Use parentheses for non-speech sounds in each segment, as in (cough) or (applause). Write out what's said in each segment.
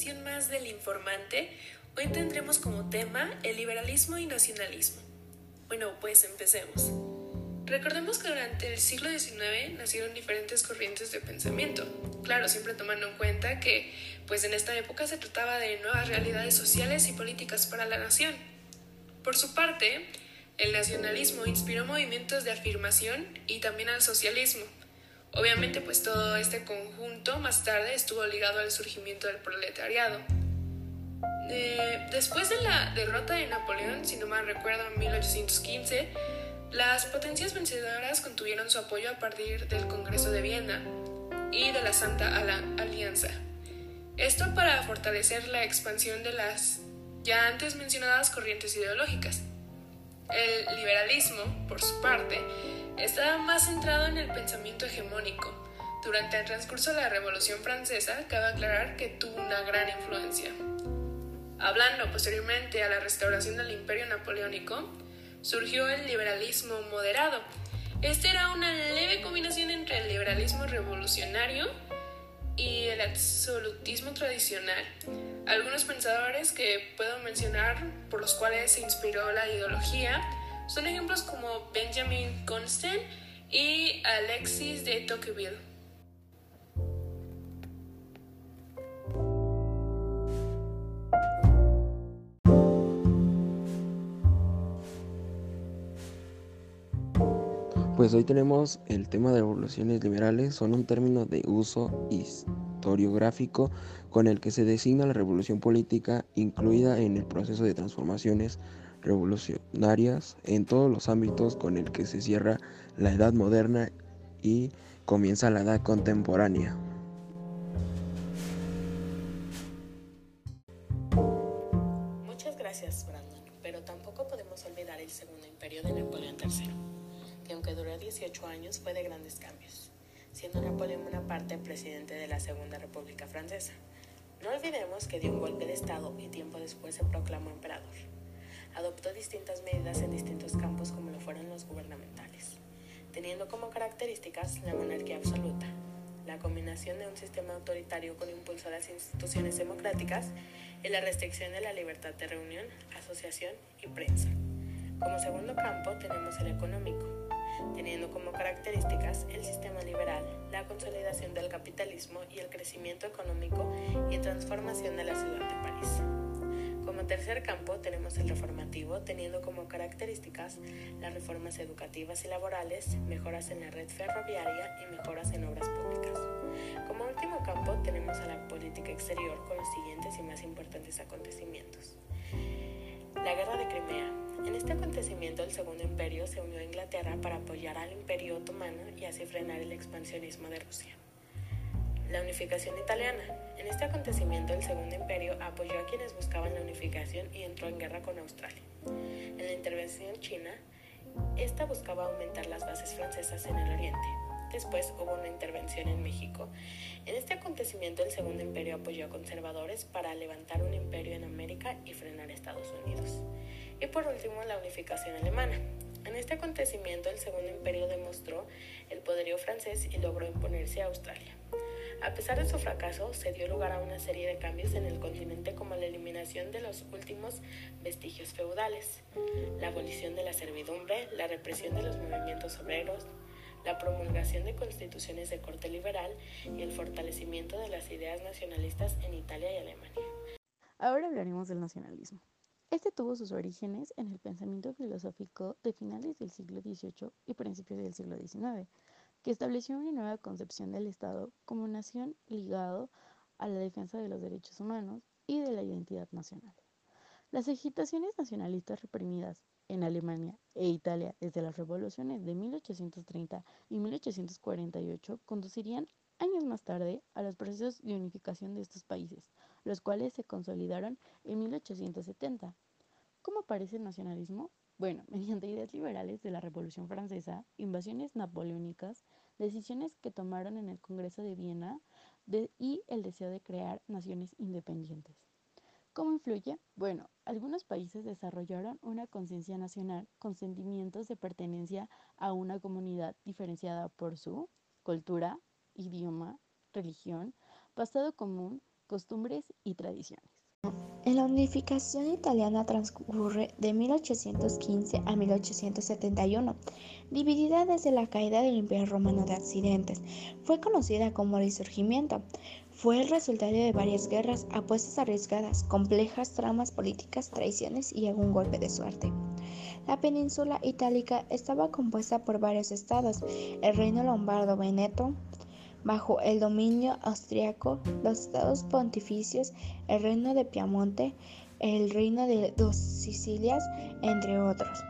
emisión más del Informante. Hoy tendremos como tema el liberalismo y nacionalismo. Bueno, pues empecemos. Recordemos que durante el siglo XIX nacieron diferentes corrientes de pensamiento. Claro, siempre tomando en cuenta que, pues en esta época se trataba de nuevas realidades sociales y políticas para la nación. Por su parte, el nacionalismo inspiró movimientos de afirmación y también al socialismo. Obviamente, pues todo este conjunto más tarde estuvo ligado al surgimiento del proletariado. después de la derrota de Napoleón, si no mal recuerdo, en 1815, las potencias vencedoras contuvieron su apoyo a partir del Congreso de Viena y de la Santa Alianza. Esto para fortalecer la expansión de las ya antes mencionadas corrientes ideológicas. El liberalismo, por su parte, estaba más centrado en el pensamiento hegemónico. Durante el transcurso de la Revolución Francesa, cabe aclarar que tuvo una gran influencia. Hablando posteriormente a la restauración del Imperio Napoleónico, surgió el liberalismo moderado. Este era una leve combinación entre el liberalismo revolucionario y el absolutismo tradicional. Algunos pensadores que puedo mencionar por los cuales se inspiró la ideología son ejemplos como Benjamin Constant y Alexis de Tocqueville. Pues hoy tenemos el tema de revoluciones liberales, son un término de uso historiográfico con el que se designa la revolución política incluida en el proceso de transformaciones revolucionarias en todos los ámbitos con el que se cierra la edad moderna y comienza la edad contemporánea. Muchas gracias, Brandon, pero tampoco podemos olvidar el segundo imperio de Napoleón III que aunque duró 18 años fue de grandes cambios, siendo Napoleón Bonaparte presidente de la Segunda República Francesa. No olvidemos que dio un golpe de Estado y tiempo después se proclamó emperador. Adoptó distintas medidas en distintos campos como lo fueron los gubernamentales, teniendo como características la monarquía absoluta, la combinación de un sistema autoritario con impulso a las instituciones democráticas y la restricción de la libertad de reunión, asociación y prensa. Como segundo campo tenemos el económico, teniendo como características el sistema liberal, la consolidación del capitalismo y el crecimiento económico y transformación de la ciudad de París. Como tercer campo tenemos el reformativo, teniendo como características las reformas educativas y laborales, mejoras en la red ferroviaria y mejoras en obras públicas. Como último campo tenemos a la política exterior con los siguientes y más importantes acontecimientos. La Guerra de Crimea, en este acontecimiento, el Segundo Imperio se unió a Inglaterra para apoyar al Imperio Otomano y así frenar el expansionismo de Rusia. La unificación italiana. En este acontecimiento, el Segundo Imperio apoyó a quienes buscaban la unificación y entró en guerra con Australia. En la intervención china, esta buscaba aumentar las bases francesas en el oriente. Después hubo una intervención en México. En este acontecimiento, el Segundo Imperio apoyó a conservadores para levantar un imperio en América y frenar a Estados Unidos. Y por último, la unificación alemana. En este acontecimiento, el Segundo Imperio demostró el poderío francés y logró imponerse a Australia. A pesar de su fracaso, se dio lugar a una serie de cambios en el continente como la eliminación de los últimos vestigios feudales, la abolición de la servidumbre, la represión de los movimientos obreros, la promulgación de constituciones de corte liberal y el fortalecimiento de las ideas nacionalistas en Italia y Alemania. Ahora hablaremos del nacionalismo. Este tuvo sus orígenes en el pensamiento filosófico de finales del siglo XVIII y principios del siglo XIX, que estableció una nueva concepción del Estado como nación ligado a la defensa de los derechos humanos y de la identidad nacional. Las agitaciones nacionalistas reprimidas en Alemania e Italia desde las revoluciones de 1830 y 1848 conducirían años más tarde a los procesos de unificación de estos países, los cuales se consolidaron en 1870. ¿Cómo aparece el nacionalismo? Bueno, (laughs) mediante ideas liberales de la Revolución Francesa, invasiones napoleónicas, decisiones que tomaron en el Congreso de Viena y el deseo de crear naciones independientes. ¿Cómo influye? Bueno, algunos países desarrollaron una conciencia nacional con sentimientos de pertenencia a una comunidad diferenciada por su cultura, idioma, religión, pasado común costumbres y tradiciones. En la unificación italiana transcurre de 1815 a 1871, dividida desde la caída del Imperio Romano de Occidente. Fue conocida como Resurgimiento. Fue el resultado de varias guerras, apuestas arriesgadas, complejas tramas políticas, traiciones y algún golpe de suerte. La península itálica estaba compuesta por varios estados, el reino lombardo veneto, bajo el dominio austriaco, los estados pontificios, el reino de Piamonte, el reino de dos Sicilias, entre otros.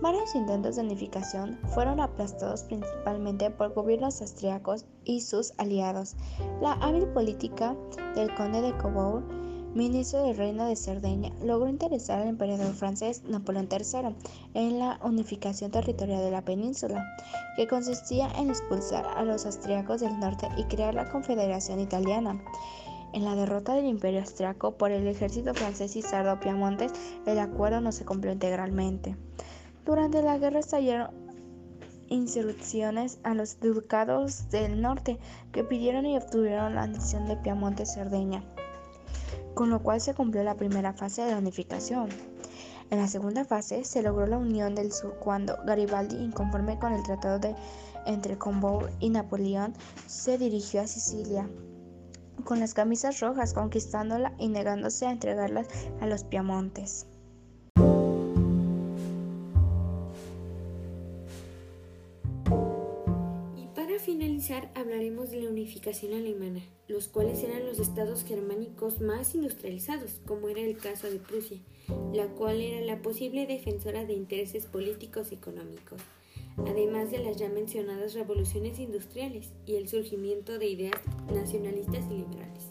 Varios intentos de unificación fueron aplastados principalmente por gobiernos austriacos y sus aliados. La hábil política del conde de Cobourg ministro del Reino de Cerdeña, logró interesar al emperador francés Napoleón III en la unificación territorial de la península, que consistía en expulsar a los austriacos del norte y crear la Confederación Italiana. En la derrota del Imperio Austriaco por el ejército francés y sardo Piamontes, el acuerdo no se cumplió integralmente. Durante la guerra estallaron insurrecciones a los ducados del norte que pidieron y obtuvieron la anexión de Piamonte-Cerdeña con lo cual se cumplió la primera fase de la unificación. En la segunda fase se logró la unión del sur cuando Garibaldi, inconforme con el tratado de entre Combou y Napoleón, se dirigió a Sicilia con las camisas rojas, conquistándola y negándose a entregarlas a los piamontes. Hablaremos de la unificación alemana, los cuales eran los estados germánicos más industrializados, como era el caso de Prusia, la cual era la posible defensora de intereses políticos y económicos, además de las ya mencionadas revoluciones industriales y el surgimiento de ideas nacionalistas y liberales.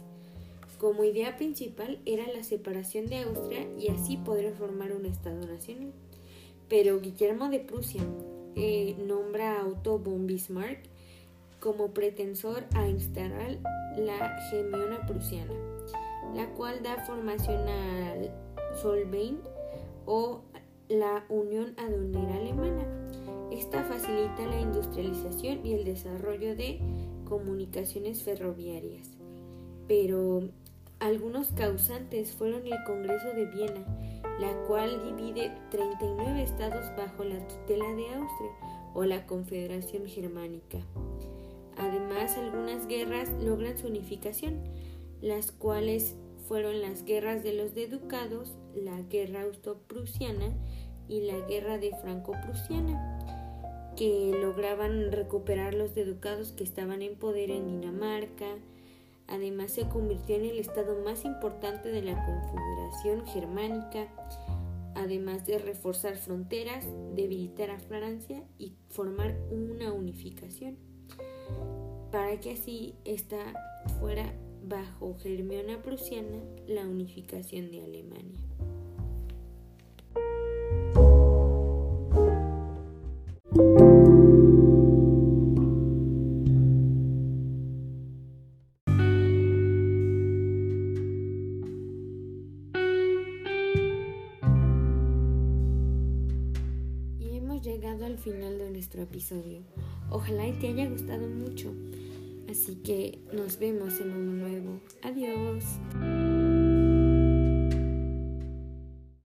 Como idea principal era la separación de Austria y así poder formar un Estado nacional. Pero Guillermo de Prusia eh, nombra a Otto von Bismarck como pretensor a instalar la gemiona prusiana, la cual da formación al Solvein o la Unión Aduanera Alemana. Esta facilita la industrialización y el desarrollo de comunicaciones ferroviarias. Pero algunos causantes fueron el Congreso de Viena, la cual divide 39 estados bajo la tutela de Austria o la Confederación Germánica. Además, algunas guerras logran su unificación, las cuales fueron las guerras de los deducados, la guerra austro-prusiana y la guerra de franco-prusiana, que lograban recuperar los deducados que estaban en poder en Dinamarca. Además, se convirtió en el estado más importante de la Confederación Germánica, además de reforzar fronteras, debilitar a Francia y formar una unificación para que así esta fuera bajo Germiona Prusiana la unificación de Alemania. Final de nuestro episodio. Ojalá y te haya gustado mucho. Así que nos vemos en uno nuevo. Adiós.